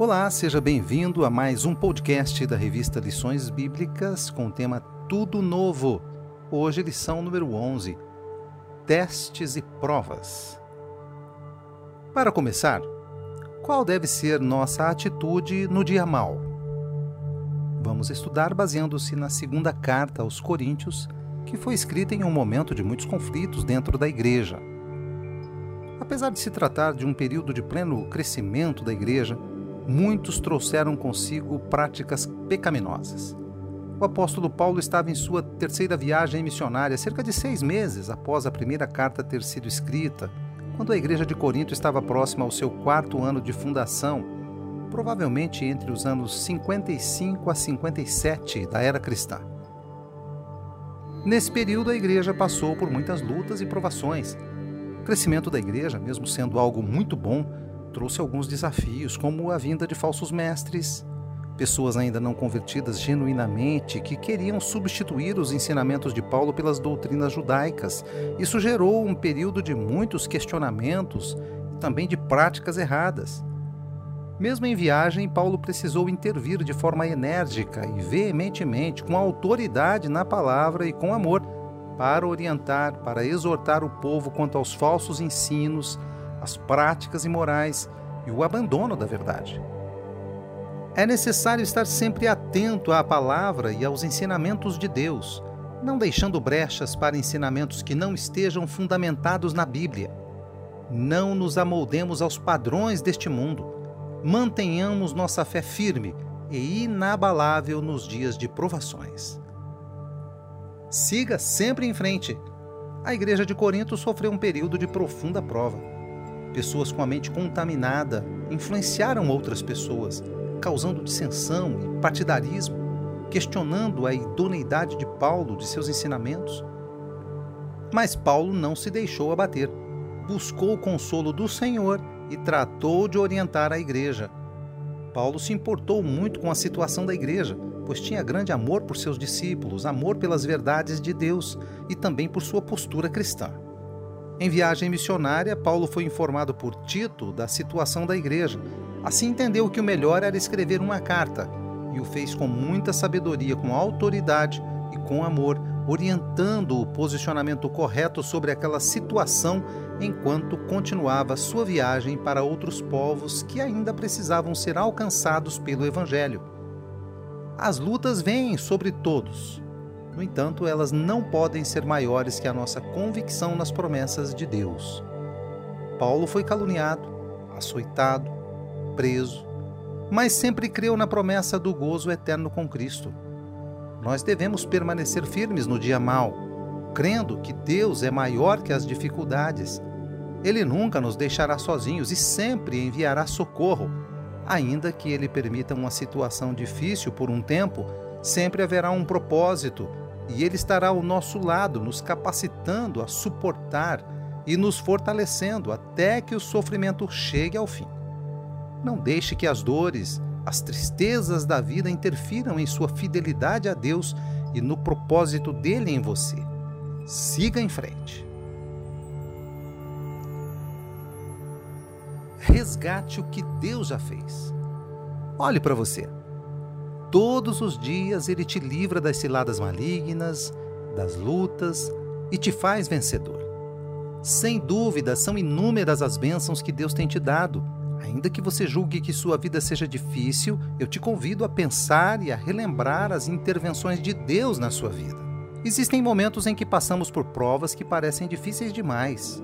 Olá, seja bem-vindo a mais um podcast da revista Lições Bíblicas com o tema Tudo Novo. Hoje, lição número 11: Testes e Provas. Para começar, qual deve ser nossa atitude no dia mau? Vamos estudar baseando-se na segunda carta aos Coríntios, que foi escrita em um momento de muitos conflitos dentro da igreja. Apesar de se tratar de um período de pleno crescimento da igreja, muitos trouxeram consigo práticas pecaminosas. O apóstolo Paulo estava em sua terceira viagem missionária, cerca de seis meses após a primeira carta ter sido escrita, quando a igreja de Corinto estava próxima ao seu quarto ano de fundação, provavelmente entre os anos 55 a 57 da era cristã. Nesse período, a igreja passou por muitas lutas e provações. O crescimento da igreja, mesmo sendo algo muito bom, trouxe alguns desafios, como a vinda de falsos mestres, pessoas ainda não convertidas genuinamente que queriam substituir os ensinamentos de Paulo pelas doutrinas judaicas. Isso gerou um período de muitos questionamentos e também de práticas erradas. Mesmo em viagem, Paulo precisou intervir de forma enérgica e veementemente, com autoridade na palavra e com amor, para orientar, para exortar o povo quanto aos falsos ensinos, as práticas imorais e o abandono da verdade. É necessário estar sempre atento à palavra e aos ensinamentos de Deus, não deixando brechas para ensinamentos que não estejam fundamentados na Bíblia. Não nos amoldemos aos padrões deste mundo. Mantenhamos nossa fé firme e inabalável nos dias de provações. Siga sempre em frente. A igreja de Corinto sofreu um período de profunda prova Pessoas com a mente contaminada influenciaram outras pessoas, causando dissensão e partidarismo, questionando a idoneidade de Paulo de seus ensinamentos. Mas Paulo não se deixou abater. Buscou o consolo do Senhor e tratou de orientar a igreja. Paulo se importou muito com a situação da igreja, pois tinha grande amor por seus discípulos, amor pelas verdades de Deus e também por sua postura cristã. Em viagem missionária, Paulo foi informado por Tito da situação da igreja. Assim entendeu que o melhor era escrever uma carta e o fez com muita sabedoria, com autoridade e com amor, orientando o posicionamento correto sobre aquela situação enquanto continuava sua viagem para outros povos que ainda precisavam ser alcançados pelo Evangelho. As lutas vêm sobre todos, no entanto, elas não podem ser maiores que a nossa convicção nas promessas de Deus. Paulo foi caluniado, açoitado, preso, mas sempre creu na promessa do gozo eterno com Cristo. Nós devemos permanecer firmes no dia mau, crendo que Deus é maior que as dificuldades. Ele nunca nos deixará sozinhos e sempre enviará socorro, ainda que ele permita uma situação difícil por um tempo, sempre haverá um propósito e Ele estará ao nosso lado, nos capacitando a suportar e nos fortalecendo até que o sofrimento chegue ao fim. Não deixe que as dores, as tristezas da vida interfiram em sua fidelidade a Deus e no propósito dele em você. Siga em frente. Resgate o que Deus já fez. Olhe para você. Todos os dias ele te livra das ciladas malignas, das lutas e te faz vencedor. Sem dúvida, são inúmeras as bênçãos que Deus tem te dado. Ainda que você julgue que sua vida seja difícil, eu te convido a pensar e a relembrar as intervenções de Deus na sua vida. Existem momentos em que passamos por provas que parecem difíceis demais.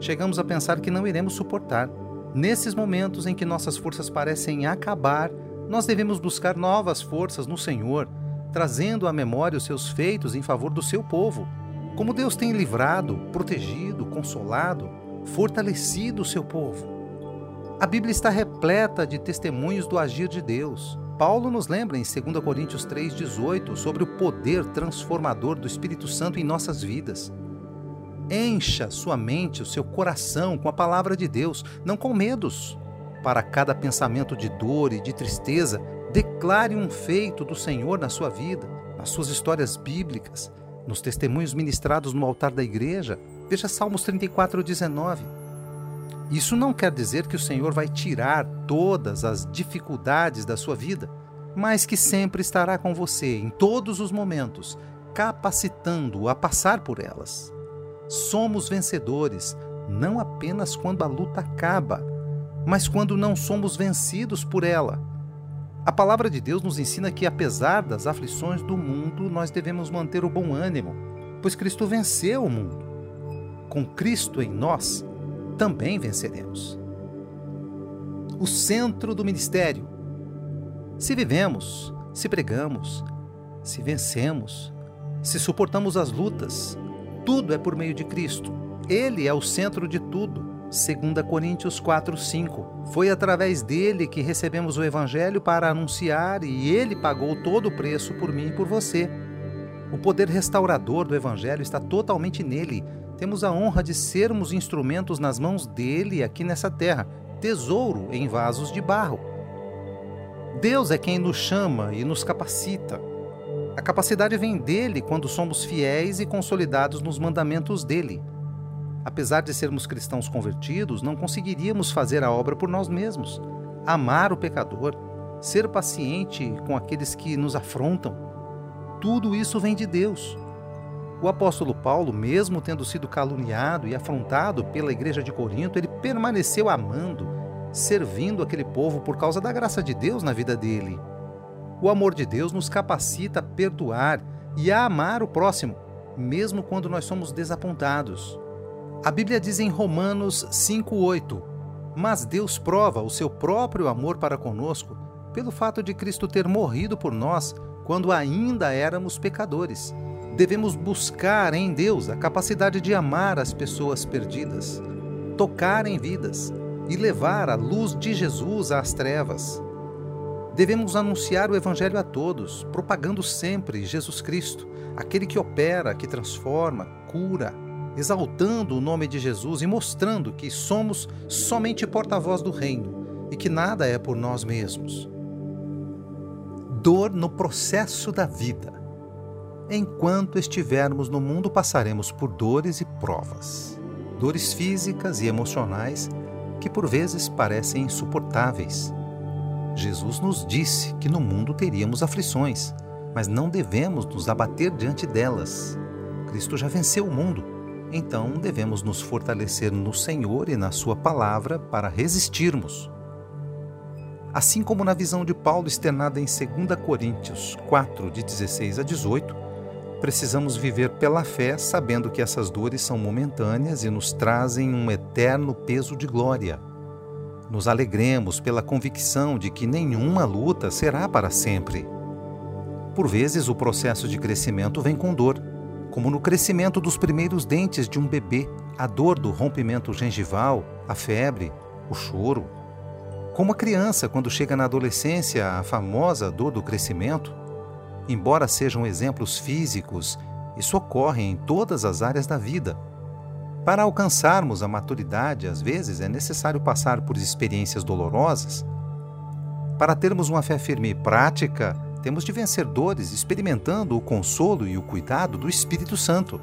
Chegamos a pensar que não iremos suportar. Nesses momentos em que nossas forças parecem acabar, nós devemos buscar novas forças no Senhor, trazendo à memória os seus feitos em favor do seu povo. Como Deus tem livrado, protegido, consolado, fortalecido o seu povo. A Bíblia está repleta de testemunhos do agir de Deus. Paulo nos lembra em 2 Coríntios 3,18 sobre o poder transformador do Espírito Santo em nossas vidas. Encha sua mente, o seu coração com a palavra de Deus, não com medos, para cada pensamento de dor e de tristeza, declare um feito do Senhor na sua vida, nas suas histórias bíblicas, nos testemunhos ministrados no altar da igreja. Veja Salmos 34, 19. Isso não quer dizer que o Senhor vai tirar todas as dificuldades da sua vida, mas que sempre estará com você em todos os momentos, capacitando-o a passar por elas. Somos vencedores não apenas quando a luta acaba, mas quando não somos vencidos por ela. A palavra de Deus nos ensina que, apesar das aflições do mundo, nós devemos manter o bom ânimo, pois Cristo venceu o mundo. Com Cristo em nós, também venceremos. O centro do ministério. Se vivemos, se pregamos, se vencemos, se suportamos as lutas, tudo é por meio de Cristo. Ele é o centro de tudo. 2 Coríntios 4:5. Foi através dele que recebemos o evangelho para anunciar e ele pagou todo o preço por mim e por você. O poder restaurador do evangelho está totalmente nele. Temos a honra de sermos instrumentos nas mãos dele aqui nessa terra, tesouro em vasos de barro. Deus é quem nos chama e nos capacita. A capacidade vem dele quando somos fiéis e consolidados nos mandamentos dele. Apesar de sermos cristãos convertidos, não conseguiríamos fazer a obra por nós mesmos. Amar o pecador, ser paciente com aqueles que nos afrontam, tudo isso vem de Deus. O apóstolo Paulo, mesmo tendo sido caluniado e afrontado pela igreja de Corinto, ele permaneceu amando, servindo aquele povo por causa da graça de Deus na vida dele. O amor de Deus nos capacita a perdoar e a amar o próximo, mesmo quando nós somos desapontados. A Bíblia diz em Romanos 5,8: Mas Deus prova o seu próprio amor para conosco pelo fato de Cristo ter morrido por nós quando ainda éramos pecadores. Devemos buscar em Deus a capacidade de amar as pessoas perdidas, tocar em vidas e levar a luz de Jesus às trevas. Devemos anunciar o Evangelho a todos, propagando sempre Jesus Cristo, aquele que opera, que transforma, cura, exaltando o nome de Jesus e mostrando que somos somente porta-voz do Reino e que nada é por nós mesmos. Dor no processo da vida. Enquanto estivermos no mundo, passaremos por dores e provas, dores físicas e emocionais que por vezes parecem insuportáveis. Jesus nos disse que no mundo teríamos aflições, mas não devemos nos abater diante delas. Cristo já venceu o mundo então devemos nos fortalecer no Senhor e na Sua palavra para resistirmos. Assim como na visão de Paulo externada em 2 Coríntios 4, de 16 a 18, precisamos viver pela fé, sabendo que essas dores são momentâneas e nos trazem um eterno peso de glória. Nos alegremos pela convicção de que nenhuma luta será para sempre. Por vezes, o processo de crescimento vem com dor como no crescimento dos primeiros dentes de um bebê, a dor do rompimento gengival, a febre, o choro. Como a criança, quando chega na adolescência, a famosa dor do crescimento. Embora sejam exemplos físicos, isso ocorre em todas as áreas da vida. Para alcançarmos a maturidade, às vezes é necessário passar por experiências dolorosas. Para termos uma fé firme e prática, temos de vencer dores experimentando o consolo e o cuidado do Espírito Santo.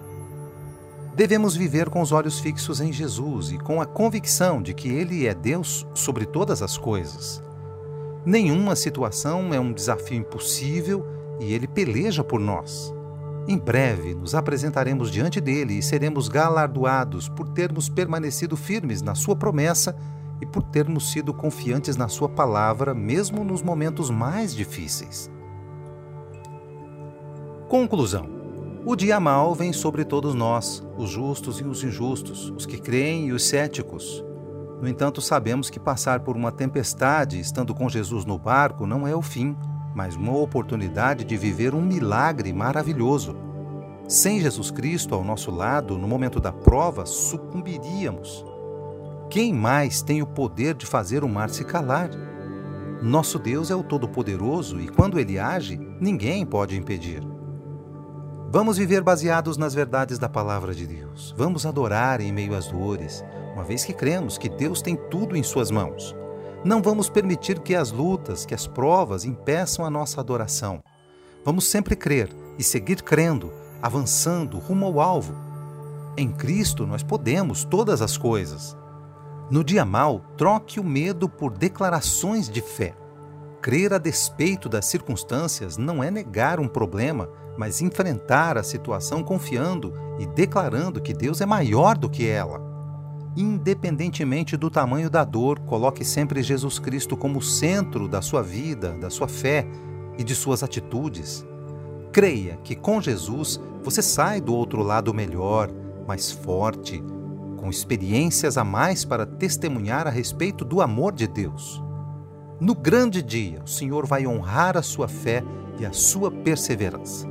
Devemos viver com os olhos fixos em Jesus e com a convicção de que Ele é Deus sobre todas as coisas. Nenhuma situação é um desafio impossível e Ele peleja por nós. Em breve nos apresentaremos diante dele e seremos galardoados por termos permanecido firmes na Sua promessa e por termos sido confiantes na Sua palavra, mesmo nos momentos mais difíceis. Conclusão: O dia mal vem sobre todos nós, os justos e os injustos, os que creem e os céticos. No entanto, sabemos que passar por uma tempestade estando com Jesus no barco não é o fim, mas uma oportunidade de viver um milagre maravilhoso. Sem Jesus Cristo ao nosso lado, no momento da prova, sucumbiríamos. Quem mais tem o poder de fazer o mar se calar? Nosso Deus é o Todo-Poderoso e, quando ele age, ninguém pode impedir. Vamos viver baseados nas verdades da palavra de Deus. Vamos adorar em meio às dores, uma vez que cremos que Deus tem tudo em Suas mãos. Não vamos permitir que as lutas, que as provas impeçam a nossa adoração. Vamos sempre crer e seguir crendo, avançando rumo ao alvo. Em Cristo nós podemos todas as coisas. No dia mal, troque o medo por declarações de fé. Crer a despeito das circunstâncias não é negar um problema, mas enfrentar a situação confiando e declarando que Deus é maior do que ela. Independentemente do tamanho da dor, coloque sempre Jesus Cristo como centro da sua vida, da sua fé e de suas atitudes. Creia que com Jesus você sai do outro lado melhor, mais forte, com experiências a mais para testemunhar a respeito do amor de Deus. No grande dia, o Senhor vai honrar a sua fé e a sua perseverança.